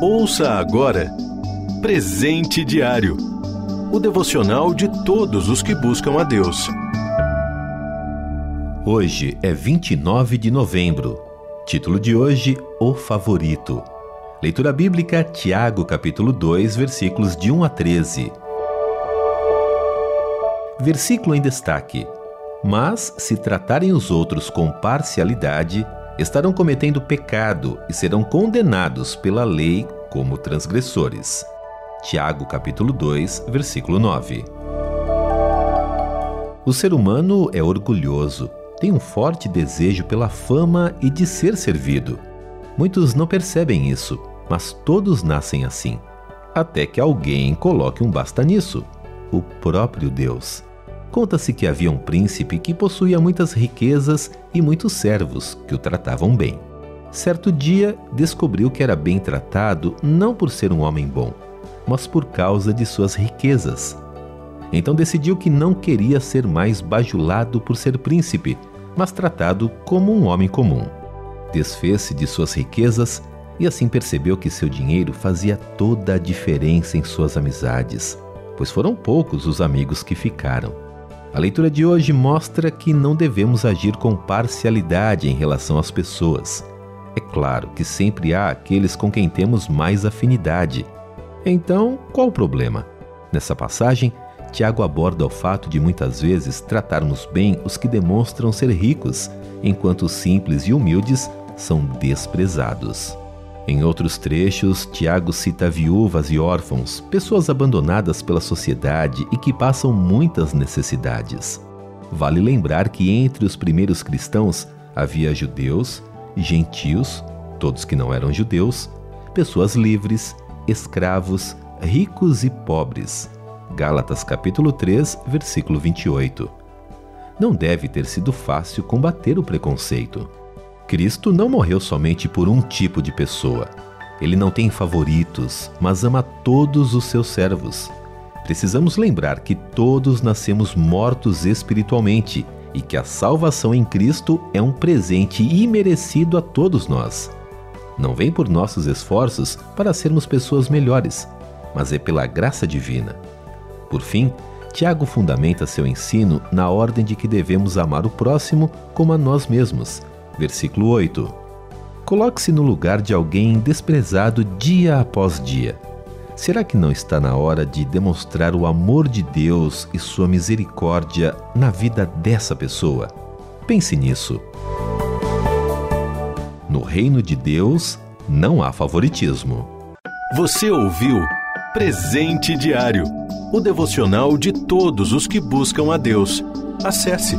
Ouça agora Presente Diário o devocional de todos os que buscam a Deus. Hoje é 29 de novembro. Título de hoje: O Favorito. Leitura bíblica Tiago, capítulo 2, versículos de 1 a 13. Versículo em destaque: Mas se tratarem os outros com parcialidade, estarão cometendo pecado e serão condenados pela lei como transgressores. Tiago capítulo 2, versículo 9. O ser humano é orgulhoso, tem um forte desejo pela fama e de ser servido. Muitos não percebem isso, mas todos nascem assim. Até que alguém coloque um basta nisso o próprio Deus. Conta-se que havia um príncipe que possuía muitas riquezas e muitos servos que o tratavam bem. Certo dia, descobriu que era bem tratado não por ser um homem bom, mas por causa de suas riquezas. Então decidiu que não queria ser mais bajulado por ser príncipe, mas tratado como um homem comum. Desfez-se de suas riquezas e assim percebeu que seu dinheiro fazia toda a diferença em suas amizades, pois foram poucos os amigos que ficaram. A leitura de hoje mostra que não devemos agir com parcialidade em relação às pessoas. É claro que sempre há aqueles com quem temos mais afinidade. Então, qual o problema? Nessa passagem, Tiago aborda o fato de muitas vezes tratarmos bem os que demonstram ser ricos, enquanto os simples e humildes são desprezados. Em outros trechos, Tiago cita viúvas e órfãos, pessoas abandonadas pela sociedade e que passam muitas necessidades. Vale lembrar que entre os primeiros cristãos havia judeus, gentios, todos que não eram judeus, pessoas livres, escravos, ricos e pobres. Gálatas capítulo 3, versículo 28. Não deve ter sido fácil combater o preconceito. Cristo não morreu somente por um tipo de pessoa. Ele não tem favoritos, mas ama todos os seus servos. Precisamos lembrar que todos nascemos mortos espiritualmente e que a salvação em Cristo é um presente imerecido a todos nós. Não vem por nossos esforços para sermos pessoas melhores, mas é pela graça divina. Por fim, Tiago fundamenta seu ensino na ordem de que devemos amar o próximo como a nós mesmos. Versículo 8. Coloque-se no lugar de alguém desprezado dia após dia. Será que não está na hora de demonstrar o amor de Deus e sua misericórdia na vida dessa pessoa? Pense nisso. No reino de Deus não há favoritismo. Você ouviu Presente Diário o devocional de todos os que buscam a Deus. Acesse